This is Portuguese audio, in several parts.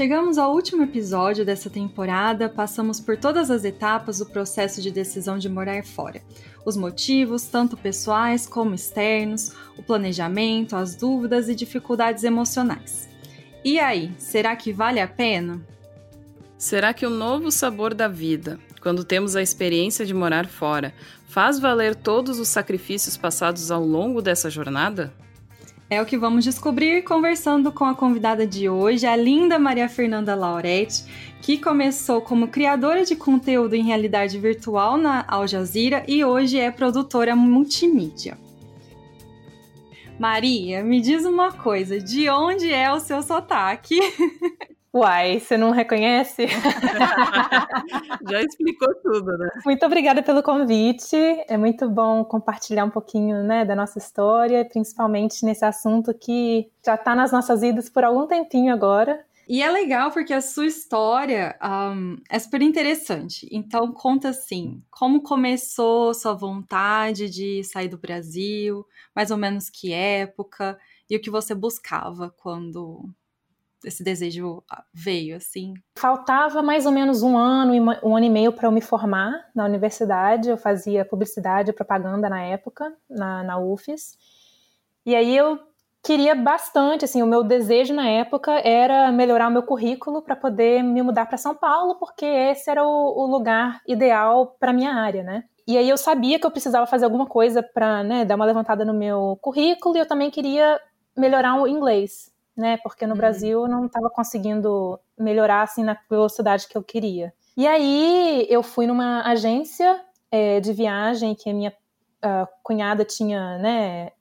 Chegamos ao último episódio dessa temporada, passamos por todas as etapas do processo de decisão de morar fora. Os motivos, tanto pessoais como externos, o planejamento, as dúvidas e dificuldades emocionais. E aí, será que vale a pena? Será que o novo sabor da vida, quando temos a experiência de morar fora, faz valer todos os sacrifícios passados ao longo dessa jornada? É o que vamos descobrir conversando com a convidada de hoje, a linda Maria Fernanda Lauretti, que começou como criadora de conteúdo em realidade virtual na Al Jazeera e hoje é produtora multimídia. Maria, me diz uma coisa, de onde é o seu sotaque? Uai, você não reconhece? Já explicou tudo, né? Muito obrigada pelo convite. É muito bom compartilhar um pouquinho né, da nossa história, principalmente nesse assunto que já está nas nossas vidas por algum tempinho agora. E é legal porque a sua história um, é super interessante. Então, conta assim: como começou sua vontade de sair do Brasil, mais ou menos que época, e o que você buscava quando esse desejo ah, veio, assim? Faltava mais ou menos um ano, um ano e meio para eu me formar na universidade. Eu fazia publicidade e propaganda na época, na, na UFES. E aí eu queria bastante, assim, o meu desejo na época era melhorar o meu currículo para poder me mudar para São Paulo, porque esse era o, o lugar ideal para minha área, né? E aí eu sabia que eu precisava fazer alguma coisa para né, dar uma levantada no meu currículo e eu também queria melhorar o inglês né? Porque no uhum. Brasil eu não estava conseguindo melhorar assim na velocidade que eu queria. E aí eu fui numa agência é, de viagem que a minha a cunhada tinha, né?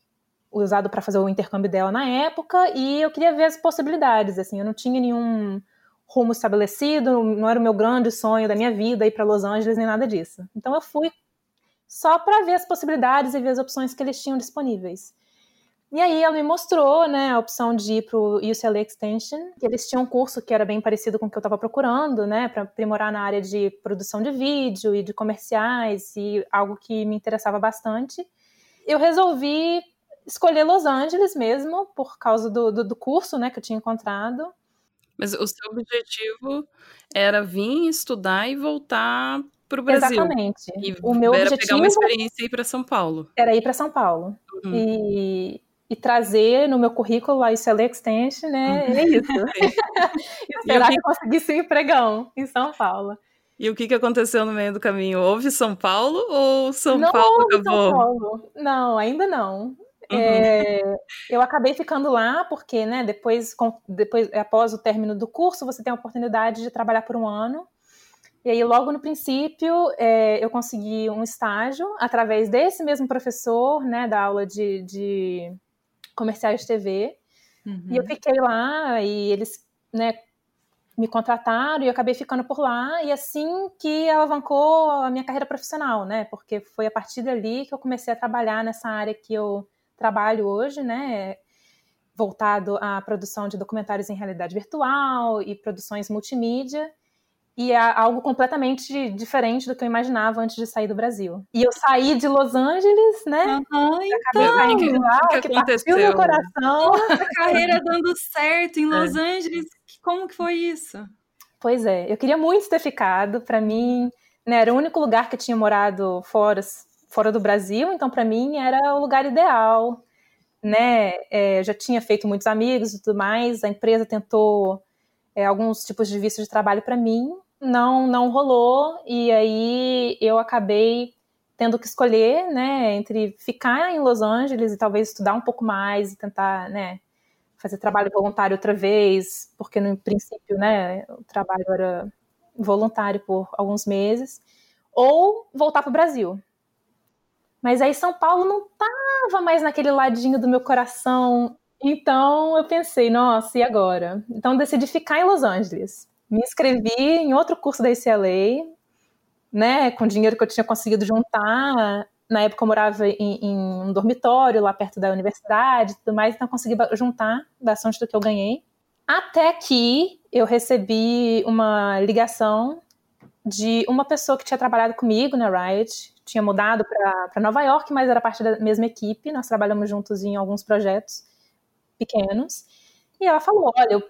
usado para fazer o intercâmbio dela na época e eu queria ver as possibilidades assim eu não tinha nenhum rumo estabelecido não era o meu grande sonho da minha vida ir para Los Angeles nem nada disso então eu fui só para ver as possibilidades e ver as opções que eles tinham disponíveis e aí ela me mostrou, né, a opção de ir para o UCLA Extension, que eles tinham um curso que era bem parecido com o que eu estava procurando, né, para aprimorar na área de produção de vídeo e de comerciais e algo que me interessava bastante. Eu resolvi escolher Los Angeles mesmo por causa do, do, do curso, né, que eu tinha encontrado. Mas o seu objetivo era vir estudar e voltar para o Brasil. Exatamente. E o meu era objetivo pegar uma experiência e ir para São Paulo. Era ir para São Paulo. Uhum. E e trazer no meu currículo lá UCLA Extension, né? Uhum. É isso. Esperar que... que eu conseguisse um empregão em São Paulo. E o que, que aconteceu no meio do caminho? Houve São Paulo ou São não Paulo acabou? São Paulo. Não, ainda não. Uhum. É, eu acabei ficando lá porque, né, depois, depois, após o término do curso, você tem a oportunidade de trabalhar por um ano. E aí, logo no princípio, é, eu consegui um estágio através desse mesmo professor, né, da aula de, de comerciais de TV. Uhum. E eu uhum. fiquei lá e eles, né, me contrataram e eu acabei ficando por lá e assim que alavancou a minha carreira profissional, né? Porque foi a partir dali que eu comecei a trabalhar nessa área que eu trabalho hoje, né? Voltado à produção de documentários em realidade virtual e produções multimídia e é algo completamente diferente do que eu imaginava antes de sair do Brasil. E eu saí de Los Angeles, né? Uhum, então, que, lá, que, que aconteceu? meu coração. A carreira dando certo em Los é. Angeles, como que foi isso? Pois é, eu queria muito ter ficado. Para mim, né, era o único lugar que eu tinha morado fora, fora do Brasil, então para mim era o lugar ideal. Né? É, eu já tinha feito muitos amigos e tudo mais. A empresa tentou é, alguns tipos de visto de trabalho para mim, não não rolou e aí eu acabei tendo que escolher, né, entre ficar em Los Angeles e talvez estudar um pouco mais e tentar, né, fazer trabalho voluntário outra vez, porque no princípio, né, o trabalho era voluntário por alguns meses, ou voltar para o Brasil. Mas aí São Paulo não tava mais naquele ladinho do meu coração, então eu pensei, nossa, e agora? Então decidi ficar em Los Angeles me inscrevi em outro curso da UCLA né, com dinheiro que eu tinha conseguido juntar. Na época eu morava em, em um dormitório lá perto da universidade e tudo mais, então eu consegui juntar bastante do que eu ganhei. Até que eu recebi uma ligação de uma pessoa que tinha trabalhado comigo na Riot, tinha mudado para Nova York, mas era parte da mesma equipe. Nós trabalhamos juntos em alguns projetos pequenos. E ela falou: Olha, eu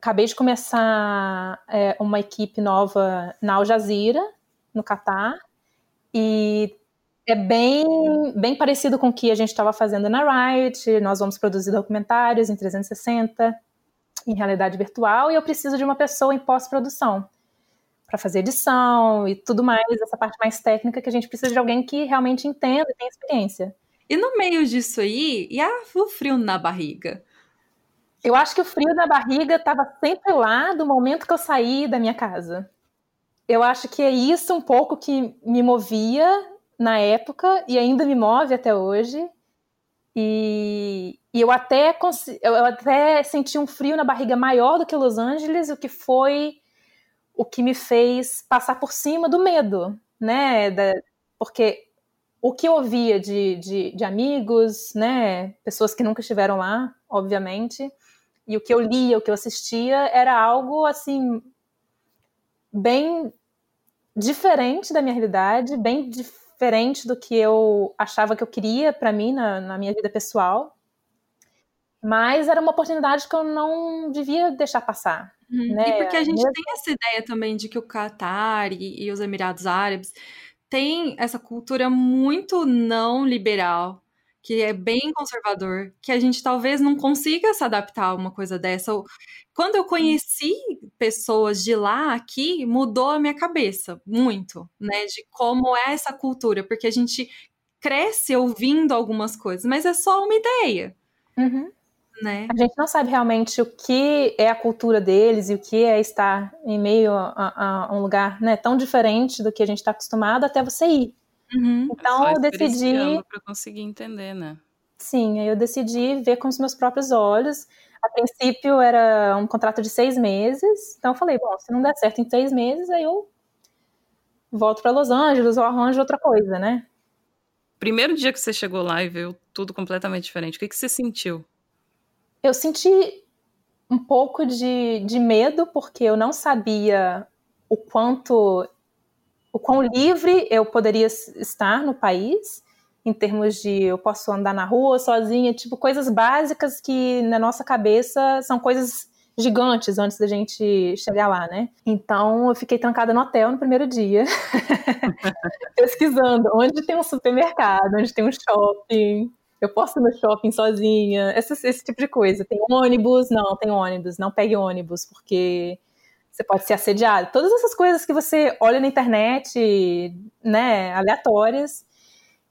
acabei de começar é, uma equipe nova na Al Jazeera, no Catar, e é bem, bem parecido com o que a gente estava fazendo na Riot. Nós vamos produzir documentários em 360, em realidade virtual, e eu preciso de uma pessoa em pós-produção para fazer edição e tudo mais, essa parte mais técnica que a gente precisa de alguém que realmente entenda e tenha experiência. E no meio disso aí, e a, o frio na barriga? Eu acho que o frio na barriga estava sempre lá do momento que eu saí da minha casa. Eu acho que é isso um pouco que me movia na época e ainda me move até hoje. E, e eu, até, eu até senti um frio na barriga maior do que Los Angeles, o que foi o que me fez passar por cima do medo, né? Da, porque o que eu ouvia de, de, de, amigos, né? Pessoas que nunca estiveram lá, obviamente, e o que eu lia, o que eu assistia, era algo assim bem diferente da minha realidade, bem diferente do que eu achava que eu queria para mim na, na minha vida pessoal. Mas era uma oportunidade que eu não devia deixar passar. Uhum. Né? E porque a gente Mesmo... tem essa ideia também de que o Catar e, e os Emirados Árabes têm essa cultura muito não liberal, que é bem conservador, que a gente talvez não consiga se adaptar a uma coisa dessa. Quando eu conheci pessoas de lá aqui, mudou a minha cabeça muito, né, de como é essa cultura, porque a gente cresce ouvindo algumas coisas, mas é só uma ideia. Uhum né? A gente não sabe realmente o que é a cultura deles e o que é estar em meio a, a um lugar né, tão diferente do que a gente está acostumado até você ir. Uhum. Então eu decidi para conseguir entender, né? Sim, aí eu decidi ver com os meus próprios olhos. A princípio era um contrato de seis meses, então eu falei, bom, se não der certo em seis meses, aí eu volto para Los Angeles ou arranjo outra coisa, né? Primeiro dia que você chegou lá e viu tudo completamente diferente, o que, que você sentiu? eu senti um pouco de, de medo, porque eu não sabia o quanto, o quão livre eu poderia estar no país, em termos de eu posso andar na rua sozinha, tipo, coisas básicas que na nossa cabeça são coisas gigantes antes da gente chegar lá, né? Então eu fiquei trancada no hotel no primeiro dia, pesquisando onde tem um supermercado, onde tem um shopping, eu posso ir no shopping sozinha, esse, esse tipo de coisa. Tem ônibus? Não, tem ônibus. Não pegue ônibus, porque você pode ser assediado. Todas essas coisas que você olha na internet, né, aleatórias.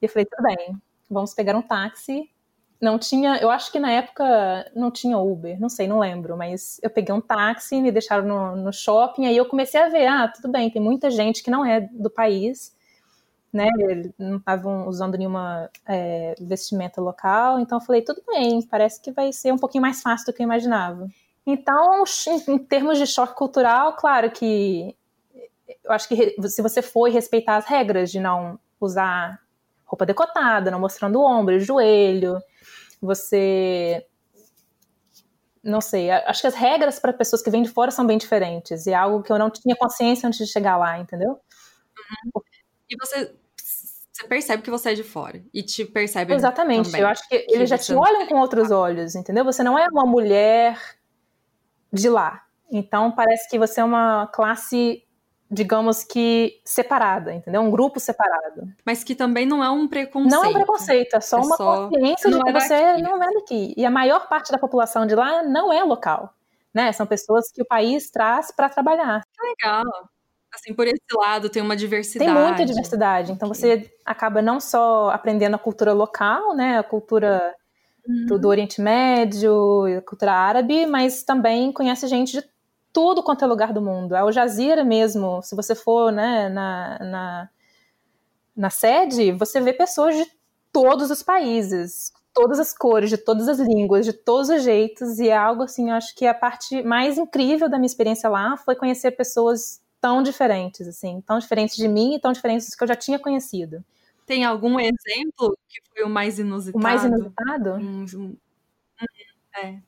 E eu falei, tudo bem, vamos pegar um táxi. Não tinha, eu acho que na época não tinha Uber, não sei, não lembro, mas eu peguei um táxi, me deixaram no, no shopping, aí eu comecei a ver, ah, tudo bem, tem muita gente que não é do país, né? Não estavam usando nenhuma é, vestimenta local, então eu falei, tudo bem, parece que vai ser um pouquinho mais fácil do que eu imaginava. Então, em termos de choque cultural, claro que eu acho que se você for respeitar as regras de não usar roupa decotada, não mostrando o ombro, o joelho, você não sei, acho que as regras para pessoas que vêm de fora são bem diferentes e é algo que eu não tinha consciência antes de chegar lá, entendeu? Uhum. E você, você percebe que você é de fora. E te percebe. Exatamente. Também, eu acho que, que eles já te olham com outros olhos, entendeu? Você não é uma mulher de lá. Então parece que você é uma classe digamos que separada, entendeu? Um grupo separado. Mas que também não é um preconceito. Não é um preconceito, é só é uma só... consciência de que você não é daqui. E a maior parte da população de lá não é local, né? São pessoas que o país traz para trabalhar. Que legal assim, por esse lado tem uma diversidade. Tem muita diversidade. Então você acaba não só aprendendo a cultura local, né, a cultura uhum. do Oriente Médio, cultura árabe, mas também conhece gente de tudo quanto é lugar do mundo. A Al Jazeera mesmo, se você for, né, na, na, na sede, você vê pessoas de todos os países, todas as cores, de todas as línguas, de todos os jeitos, e é algo assim, acho que a parte mais incrível da minha experiência lá foi conhecer pessoas tão diferentes, assim, tão diferentes de mim e tão diferentes dos que eu já tinha conhecido. Tem algum exemplo que foi o mais inusitado? O mais inusitado? Um, um, é.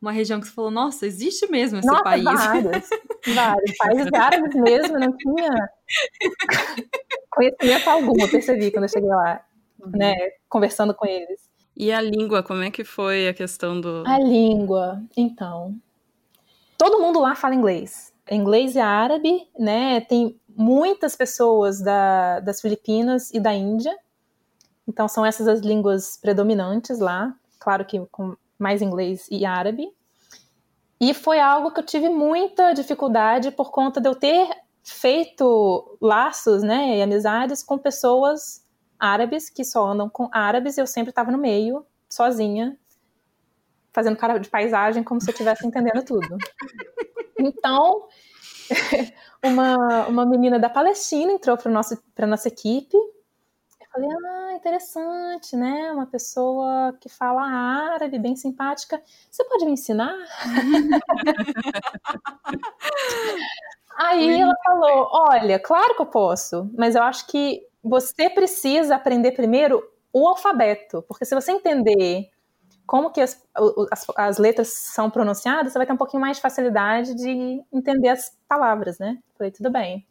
Uma região que você falou, nossa, existe mesmo esse nossa, país. Vários, vários. Países árabes mesmo, não tinha conhecimento algum, eu percebi quando eu cheguei lá, uhum. né, conversando com eles. E a língua, como é que foi a questão do. A língua, então. Todo mundo lá fala inglês. Inglês e árabe, né? Tem muitas pessoas da, das Filipinas e da Índia. Então são essas as línguas predominantes lá. Claro que com mais inglês e árabe. E foi algo que eu tive muita dificuldade por conta de eu ter feito laços, né, e amizades com pessoas árabes que só andam com árabes e eu sempre estava no meio, sozinha, fazendo cara de paisagem como se eu estivesse entendendo tudo. Então, uma, uma menina da Palestina entrou para a nossa equipe. Eu falei, ah, interessante, né? Uma pessoa que fala árabe, bem simpática. Você pode me ensinar? Aí ela falou: Olha, claro que eu posso, mas eu acho que você precisa aprender primeiro o alfabeto, porque se você entender como que as, as, as, letras são pronunciadas, você vai ter um pouquinho mais de facilidade de entender as palavras, né? Falei, tudo bem.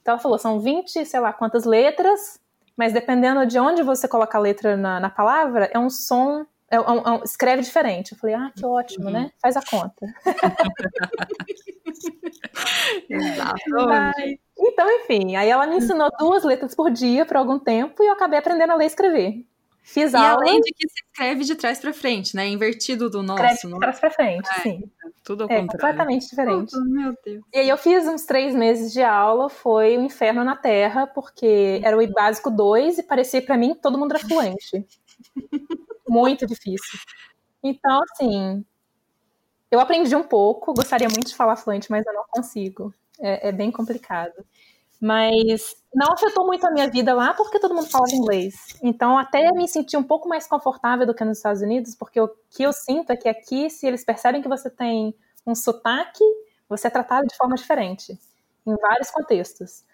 Então ela falou, são 20, sei lá quantas letras, mas dependendo de onde você coloca a letra na, na palavra, é um som, é, é um, é um, escreve diferente. Eu falei, ah, que ótimo, uhum. né? Faz a conta. Exato. Então, enfim, aí ela me ensinou duas letras por dia por algum tempo e eu acabei aprendendo a ler e escrever. Fiz e aula. além de que se escreve de trás para frente, né? Invertido do nosso. Escreve de trás para frente, é. sim. Tudo ao é, contrário. completamente diferente. Oh, meu Deus. E aí eu fiz uns três meses de aula, foi o um inferno na Terra, porque era o básico 2 e parecia para mim que todo mundo era fluente. muito difícil. Então, assim, eu aprendi um pouco, gostaria muito de falar fluente, mas eu não consigo. É, é, bem complicado. Mas não afetou muito a minha vida lá porque todo mundo falava inglês. Então, até me senti um pouco mais confortável do que nos Estados Unidos, porque o que eu sinto é que aqui, se eles percebem que você tem um sotaque, você é tratado de forma diferente, em vários contextos.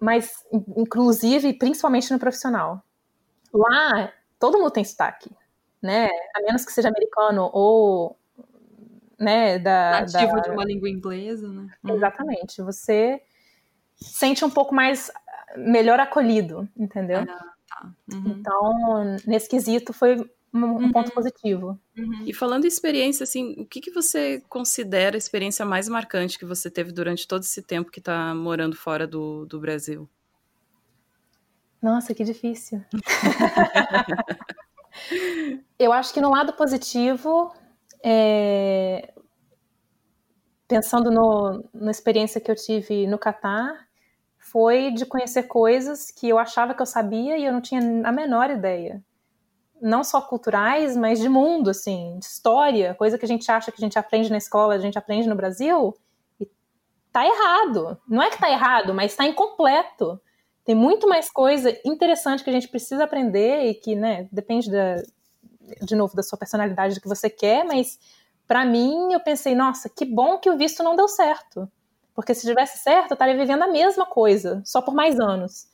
Mas, inclusive, principalmente no profissional. Lá, todo mundo tem sotaque, né? A menos que seja americano ou né, da, nativo da... de uma língua inglesa, né? Uhum. Exatamente. Você sente um pouco mais melhor acolhido, entendeu? Ah, tá. Uhum. Então, nesse quesito foi um, uhum. ponto positivo. Uhum. E falando em experiência, assim, o que, que você considera a experiência mais marcante que você teve durante todo esse tempo que está morando fora do, do Brasil? Nossa, que difícil. Eu acho que no lado positivo, é, pensando no, na experiência que eu tive no Catar, foi de conhecer coisas que eu achava que eu sabia e eu não tinha a menor ideia. Não só culturais, mas de mundo, assim, de história, coisa que a gente acha que a gente aprende na escola, a gente aprende no Brasil, e tá errado. Não é que tá errado, mas tá incompleto. Tem muito mais coisa interessante que a gente precisa aprender e que, né, depende da, de novo, da sua personalidade, do que você quer, mas para mim eu pensei, nossa, que bom que o visto não deu certo. Porque se tivesse certo, eu estaria vivendo a mesma coisa, só por mais anos.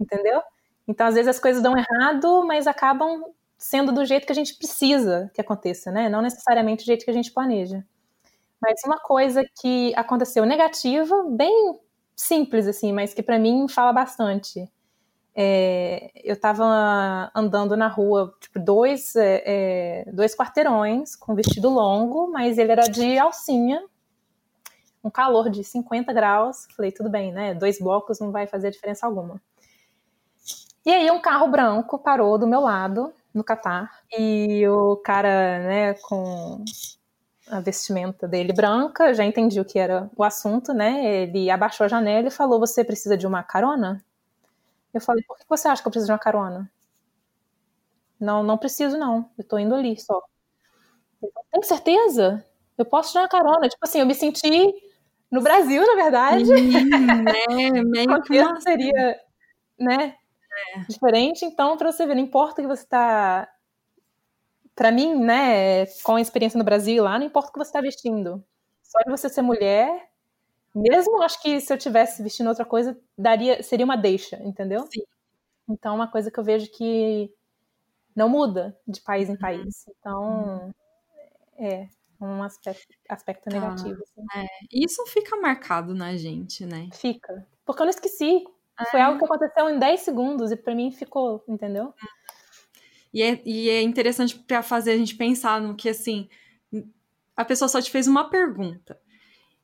Entendeu? Então, às vezes as coisas dão errado, mas acabam sendo do jeito que a gente precisa que aconteça, né? Não necessariamente do jeito que a gente planeja. Mas uma coisa que aconteceu negativa, bem simples assim, mas que para mim fala bastante, é, eu estava andando na rua, tipo, dois, é, é, dois quarteirões com vestido longo, mas ele era de alcinha, um calor de 50 graus. Falei, tudo bem, né? Dois blocos não vai fazer diferença alguma. E aí um carro branco parou do meu lado, no Catar, e o cara, né, com a vestimenta dele branca, já entendi o que era o assunto, né? Ele abaixou a janela e falou: Você precisa de uma carona? Eu falei, por que você acha que eu preciso de uma carona? Não, não preciso, não. Eu tô indo ali só. Tem certeza? Eu posso te dar uma carona. Tipo assim, eu me senti no Brasil, na verdade. Hum, que uma... seria, né? É. Diferente, então, para você ver, não importa que você tá. Para mim, né, com a experiência no Brasil lá, não importa o que você tá vestindo. Só de você ser mulher, Mesmo acho que se eu tivesse vestindo outra coisa, daria, seria uma deixa, entendeu? Sim. Então, é uma coisa que eu vejo que não muda de país em uhum. país. Então, é um aspecto, aspecto tá. negativo. Assim. É. Isso fica marcado na gente, né? Fica. Porque eu não esqueci. É. Foi algo que aconteceu em 10 segundos e para mim ficou, entendeu? E é, e é interessante para fazer a gente pensar no que, assim, a pessoa só te fez uma pergunta.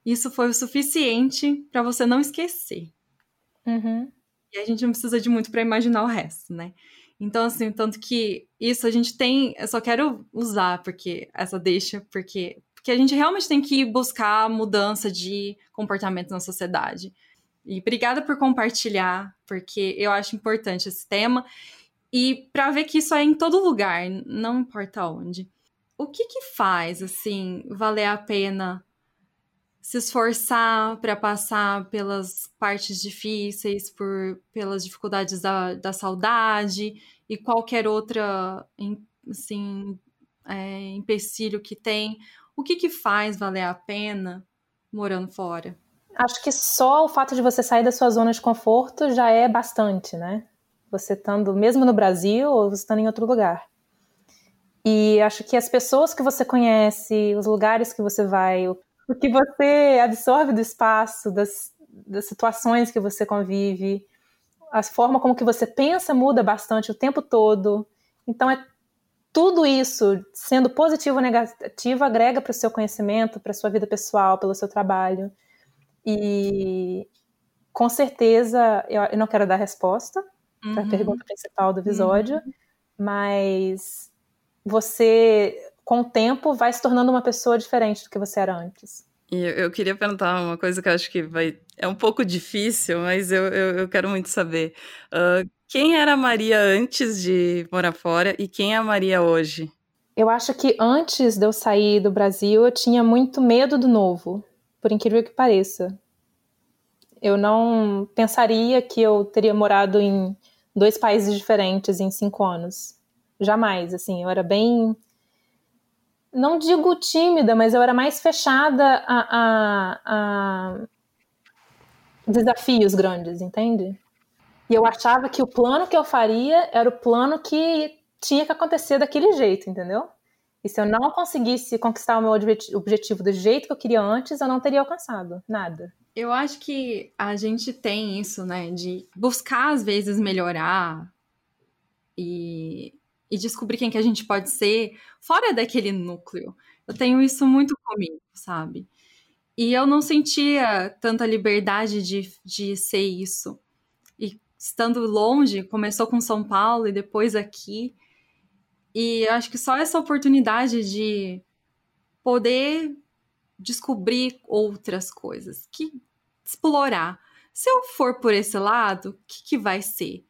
Isso foi o suficiente para você não esquecer. Uhum. E a gente não precisa de muito para imaginar o resto, né? Então, assim, tanto que isso a gente tem. Eu só quero usar porque essa deixa, porque, porque a gente realmente tem que buscar mudança de comportamento na sociedade. E obrigada por compartilhar, porque eu acho importante esse tema. E para ver que isso é em todo lugar, não importa onde. O que que faz, assim, valer a pena se esforçar para passar pelas partes difíceis, por pelas dificuldades da, da saudade e qualquer outra assim é, empecilho que tem, o que que faz valer a pena morando fora? Acho que só o fato de você sair da sua zona de conforto já é bastante, né? Você estando mesmo no Brasil ou você estando em outro lugar. E acho que as pessoas que você conhece, os lugares que você vai, o que você absorve do espaço, das, das situações que você convive, a forma como que você pensa muda bastante o tempo todo. Então é tudo isso, sendo positivo ou negativo, agrega para o seu conhecimento, para a sua vida pessoal, pelo seu trabalho. E com certeza, eu, eu não quero dar resposta uhum. para a pergunta principal do episódio, uhum. mas você com o tempo, vai se tornando uma pessoa diferente do que você era antes. E eu, queria perguntar uma coisa que eu acho que vai é um pouco difícil, mas eu, eu, eu quero muito saber. Uh, quem era a Maria antes de morar fora e quem é a Maria hoje? Eu acho que antes de eu sair do Brasil, eu tinha muito medo do novo, por incrível que pareça. Eu não pensaria que eu teria morado em dois países diferentes em cinco anos. Jamais, assim, eu era bem não digo tímida, mas eu era mais fechada a, a, a, desafios grandes, entende? E eu achava que o plano que eu faria era o plano que tinha que acontecer daquele jeito, entendeu? E se eu não conseguisse conquistar o meu objetivo do jeito que eu queria antes, eu não teria alcançado nada. Eu acho que a gente tem isso, né, de buscar às vezes melhorar e e descobrir quem que a gente pode ser fora daquele núcleo. Eu tenho isso muito comigo, sabe? E eu não sentia tanta liberdade de, de ser isso. E estando longe, começou com São Paulo e depois aqui. E acho que só essa oportunidade de poder descobrir outras coisas, que explorar. Se eu for por esse lado, o que, que vai ser?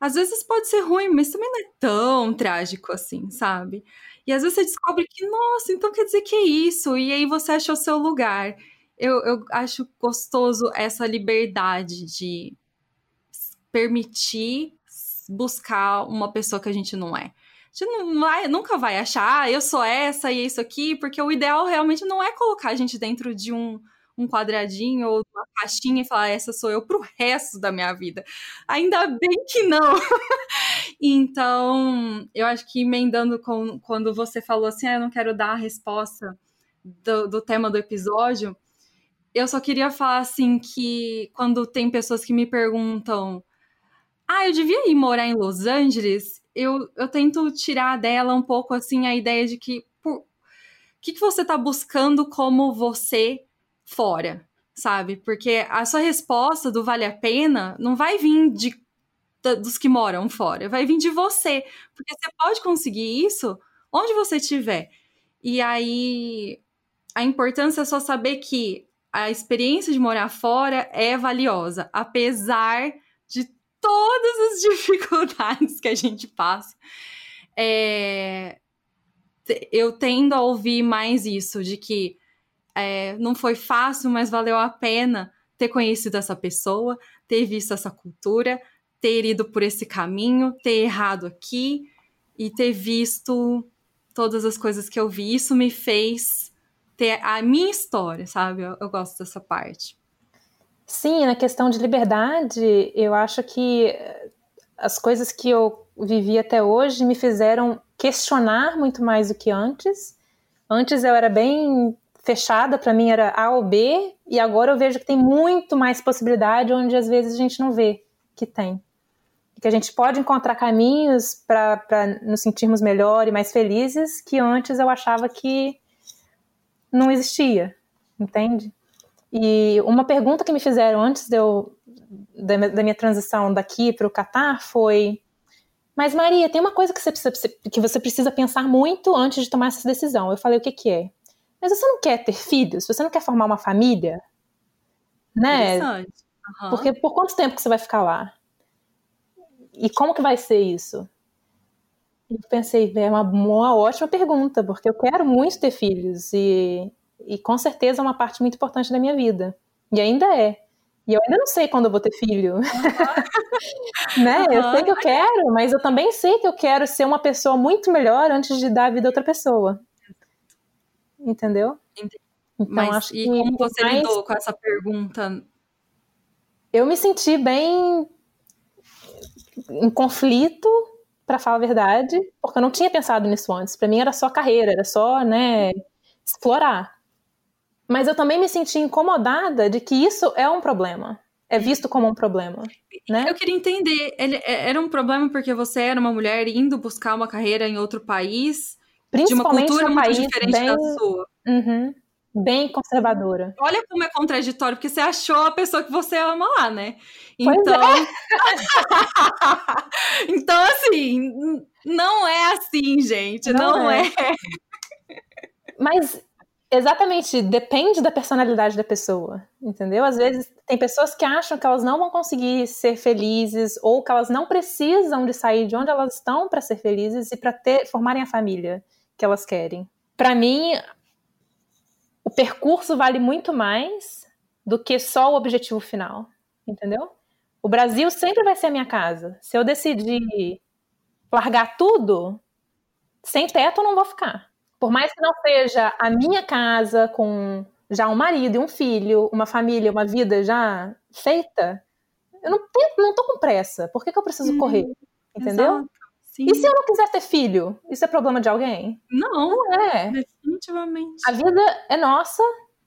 Às vezes pode ser ruim, mas também não é tão trágico assim, sabe? E às vezes você descobre que, nossa, então quer dizer que é isso, e aí você achou seu lugar. Eu, eu acho gostoso essa liberdade de permitir buscar uma pessoa que a gente não é. A gente não vai, nunca vai achar, ah, eu sou essa e é isso aqui, porque o ideal realmente não é colocar a gente dentro de um, um quadradinho ou uma caixinha e falar, essa sou eu pro resto da minha vida. Ainda bem que não. então, eu acho que emendando com quando você falou assim, ah, eu não quero dar a resposta do, do tema do episódio, eu só queria falar assim que quando tem pessoas que me perguntam, ah, eu devia ir morar em Los Angeles, eu, eu tento tirar dela um pouco assim a ideia de que o que, que você está buscando como você fora, sabe? Porque a sua resposta do vale a pena não vai vir de dos que moram fora, vai vir de você, porque você pode conseguir isso onde você estiver. E aí a importância é só saber que a experiência de morar fora é valiosa, apesar de todas as dificuldades que a gente passa. É... Eu tendo a ouvir mais isso, de que é, não foi fácil, mas valeu a pena ter conhecido essa pessoa, ter visto essa cultura, ter ido por esse caminho, ter errado aqui e ter visto todas as coisas que eu vi. Isso me fez ter a minha história, sabe? Eu, eu gosto dessa parte. Sim, na questão de liberdade, eu acho que as coisas que eu vivi até hoje me fizeram questionar muito mais do que antes. Antes eu era bem fechada, para mim era A ou B, e agora eu vejo que tem muito mais possibilidade onde às vezes a gente não vê que tem. Que a gente pode encontrar caminhos para nos sentirmos melhor e mais felizes que antes eu achava que não existia, entende? E uma pergunta que me fizeram antes de eu, da, da minha transição daqui para o Catar foi: Mas Maria, tem uma coisa que você, precisa, que você precisa pensar muito antes de tomar essa decisão. Eu falei: O que, que é? Mas você não quer ter filhos? Você não quer formar uma família? Né? Uhum. Porque por quanto tempo que você vai ficar lá? E como que vai ser isso? Eu pensei, é uma, uma ótima pergunta, porque eu quero muito ter filhos e e com certeza é uma parte muito importante da minha vida. E ainda é. E eu ainda não sei quando eu vou ter filho. Uhum. né? Uhum. Eu sei que eu quero, mas eu também sei que eu quero ser uma pessoa muito melhor antes de dar a vida a outra pessoa. Entendeu? Entendi. Então, mas acho e que como você mais... lidou com essa pergunta? Eu me senti bem em conflito, para falar a verdade, porque eu não tinha pensado nisso antes. Para mim era só carreira, era só, né, explorar. Mas eu também me senti incomodada de que isso é um problema. É visto como um problema. Né? Eu queria entender, ele, é, era um problema porque você era uma mulher indo buscar uma carreira em outro país, de uma cultura muito país diferente bem, da sua. Uhum, bem conservadora. Olha como é contraditório, porque você achou a pessoa que você ama lá, né? Então, é. então assim, não é assim, gente, não, não é. é. Mas Exatamente, depende da personalidade da pessoa, entendeu? Às vezes tem pessoas que acham que elas não vão conseguir ser felizes ou que elas não precisam de sair de onde elas estão para ser felizes e para ter formarem a família que elas querem. Para mim, o percurso vale muito mais do que só o objetivo final, entendeu? O Brasil sempre vai ser a minha casa. Se eu decidir largar tudo, sem teto eu não vou ficar. Por mais que não seja a minha casa com já um marido e um filho, uma família, uma vida já feita, eu não, tenho, não tô com pressa. Por que, que eu preciso correr? Uhum. Entendeu? E se eu não quiser ter filho? Isso é problema de alguém? Não, não é. Definitivamente. A vida é nossa,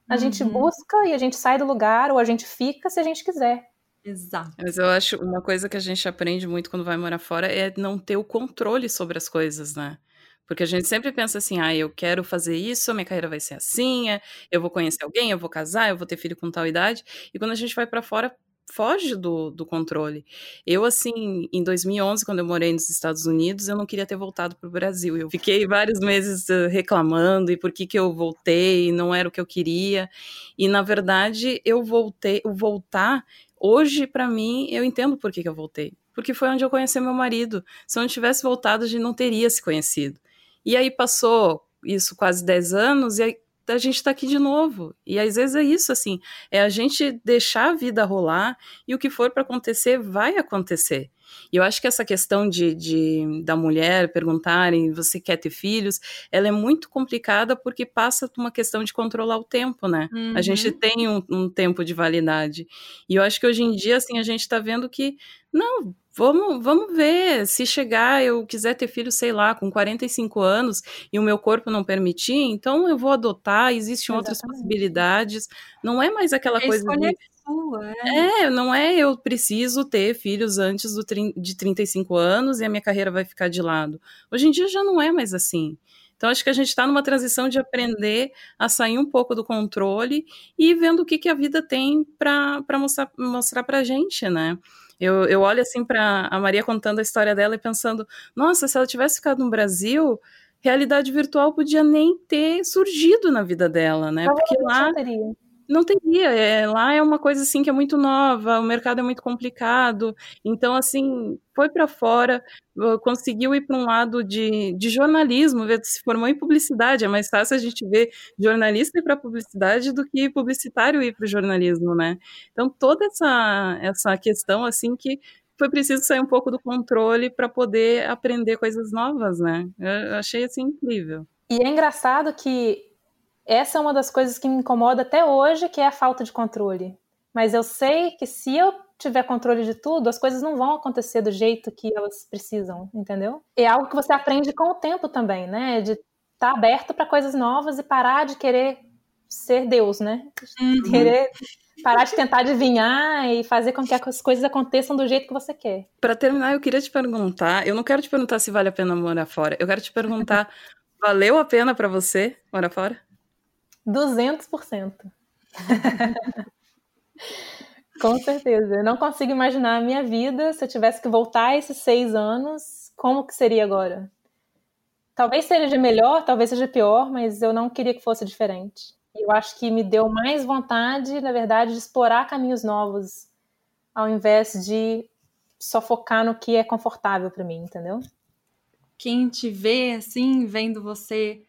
a uhum. gente busca e a gente sai do lugar ou a gente fica se a gente quiser. Exato. Mas eu acho uma coisa que a gente aprende muito quando vai morar fora é não ter o controle sobre as coisas, né? Porque a gente sempre pensa assim, ah, eu quero fazer isso, minha carreira vai ser assim, eu vou conhecer alguém, eu vou casar, eu vou ter filho com tal idade. E quando a gente vai para fora, foge do, do controle. Eu, assim, em 2011, quando eu morei nos Estados Unidos, eu não queria ter voltado para o Brasil. Eu fiquei vários meses uh, reclamando e por que, que eu voltei, não era o que eu queria. E, na verdade, eu voltei, o voltar, hoje, para mim, eu entendo por que, que eu voltei. Porque foi onde eu conheci meu marido. Se eu não tivesse voltado, a gente não teria se conhecido. E aí passou isso quase 10 anos e a gente está aqui de novo. E às vezes é isso, assim, é a gente deixar a vida rolar e o que for para acontecer vai acontecer. E eu acho que essa questão de, de, da mulher perguntarem você quer ter filhos, ela é muito complicada porque passa por uma questão de controlar o tempo, né? Uhum. A gente tem um, um, tempo de validade. E eu acho que hoje em dia, assim, a gente está vendo que, não, Vamos, vamos ver. Se chegar, eu quiser ter filho, sei lá, com 45 anos e o meu corpo não permitir, então eu vou adotar. Existem Exatamente. outras possibilidades. Não é mais aquela é coisa de. Sua, é. é, não é eu preciso ter filhos antes do, de 35 anos e a minha carreira vai ficar de lado. Hoje em dia já não é mais assim. Então, acho que a gente está numa transição de aprender a sair um pouco do controle e vendo o que, que a vida tem para mostrar, mostrar para a gente, né? Eu, eu olho assim para a Maria contando a história dela e pensando, nossa, se ela tivesse ficado no Brasil, realidade virtual podia nem ter surgido na vida dela, né? Porque lá. Não teria. É, lá é uma coisa assim que é muito nova, o mercado é muito complicado. Então, assim, foi para fora, conseguiu ir para um lado de, de jornalismo, se formou em publicidade. É mais fácil a gente ver jornalista ir para publicidade do que publicitário ir para o jornalismo, né? Então, toda essa, essa questão, assim, que foi preciso sair um pouco do controle para poder aprender coisas novas, né? Eu achei assim incrível. E é engraçado que essa é uma das coisas que me incomoda até hoje, que é a falta de controle. Mas eu sei que se eu tiver controle de tudo, as coisas não vão acontecer do jeito que elas precisam, entendeu? É algo que você aprende com o tempo também, né? De estar tá aberto para coisas novas e parar de querer ser Deus, né? Uhum. Querer parar de tentar adivinhar e fazer com que as coisas aconteçam do jeito que você quer. Para terminar, eu queria te perguntar, eu não quero te perguntar se vale a pena morar fora. Eu quero te perguntar, valeu a pena para você morar fora? 200%. Com certeza. Eu não consigo imaginar a minha vida se eu tivesse que voltar esses seis anos, como que seria agora? Talvez seja melhor, talvez seja pior, mas eu não queria que fosse diferente. Eu acho que me deu mais vontade, na verdade, de explorar caminhos novos, ao invés de só focar no que é confortável para mim, entendeu? Quem te vê assim, vendo você,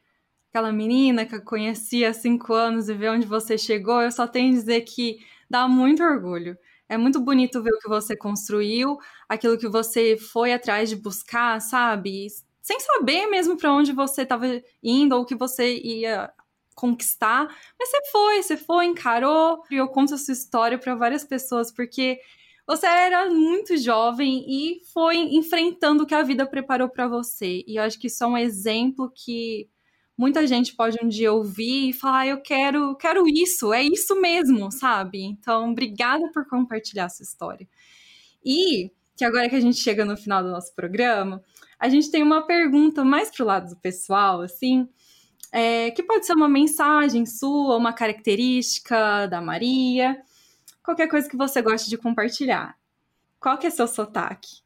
aquela menina que eu conheci há cinco anos e vê onde você chegou, eu só tenho a dizer que dá muito orgulho. É muito bonito ver o que você construiu, aquilo que você foi atrás de buscar, sabe? Sem saber mesmo para onde você estava indo ou o que você ia conquistar, mas você foi, você foi, encarou, e eu conto a sua história para várias pessoas porque você era muito jovem e foi enfrentando o que a vida preparou para você. E eu acho que isso é um exemplo que muita gente pode um dia ouvir e falar, ah, eu quero, quero isso, é isso mesmo, sabe? Então, obrigada por compartilhar essa história. E que agora que a gente chega no final do nosso programa, a gente tem uma pergunta mais pro lado do pessoal, assim, é, que pode ser uma mensagem sua, uma característica da Maria, qualquer coisa que você goste de compartilhar. Qual que é seu sotaque?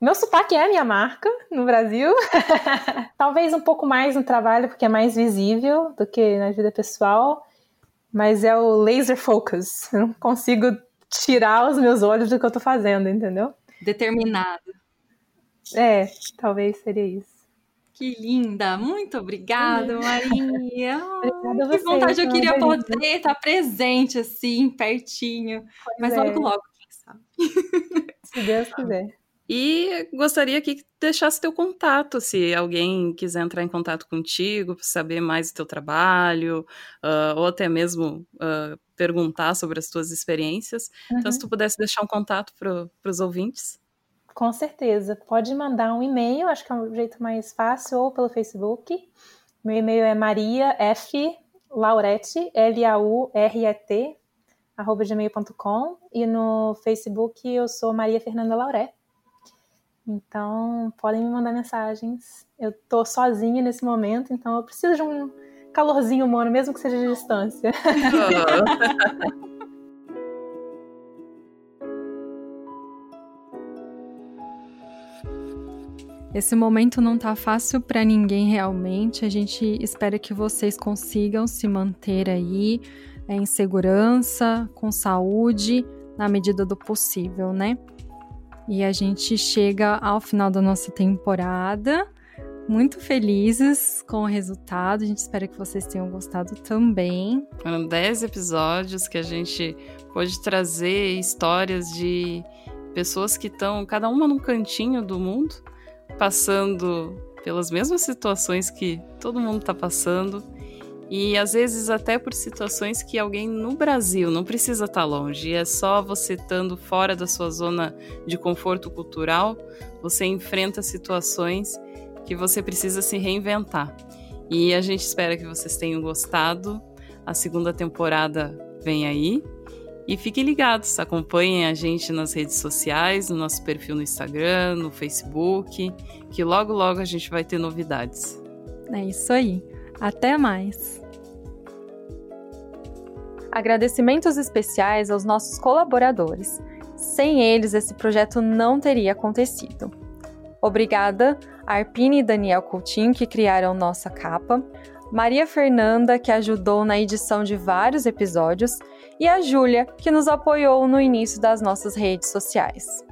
Meu sotaque é a minha marca no Brasil. Talvez um pouco mais no trabalho, porque é mais visível do que na vida pessoal. Mas é o laser focus. Eu não consigo tirar os meus olhos do que eu tô fazendo, entendeu? Determinado. É, talvez seria isso. Que linda! Muito obrigada, Maria. obrigada que vontade eu queria poder estar presente assim, pertinho. Pois Mas é. logo, logo, quem sabe. Se Deus quiser. E gostaria que deixasse teu contato, se alguém quiser entrar em contato contigo, para saber mais do teu trabalho, uh, ou até mesmo uh, perguntar sobre as tuas experiências. Uhum. Então, se tu uhum. pudesse deixar um contato para os ouvintes. Com certeza. Pode mandar um e-mail, acho que é o jeito mais fácil, ou pelo Facebook. Meu e-mail é Maria F. Laurete, L-A-U-R-E-T, arroba gmail.com. E no Facebook eu sou Maria Fernanda Lauré. Então, podem me mandar mensagens. Eu tô sozinha nesse momento, então eu preciso de um calorzinho humano, mesmo que seja de distância. Esse momento não tá fácil para ninguém realmente. A gente espera que vocês consigam se manter aí é, em segurança, com saúde, na medida do possível, né? E a gente chega ao final da nossa temporada, muito felizes com o resultado. A gente espera que vocês tenham gostado também. Foram 10 episódios que a gente pôde trazer histórias de pessoas que estão, cada uma num cantinho do mundo, passando pelas mesmas situações que todo mundo está passando e às vezes até por situações que alguém no Brasil não precisa estar tá longe, é só você estando fora da sua zona de conforto cultural, você enfrenta situações que você precisa se reinventar. E a gente espera que vocês tenham gostado. A segunda temporada vem aí. E fiquem ligados, acompanhem a gente nas redes sociais, no nosso perfil no Instagram, no Facebook, que logo logo a gente vai ter novidades. É isso aí. Até mais! Agradecimentos especiais aos nossos colaboradores. Sem eles, esse projeto não teria acontecido. Obrigada a Arpine e Daniel Coutinho, que criaram nossa capa, Maria Fernanda, que ajudou na edição de vários episódios, e a Júlia, que nos apoiou no início das nossas redes sociais.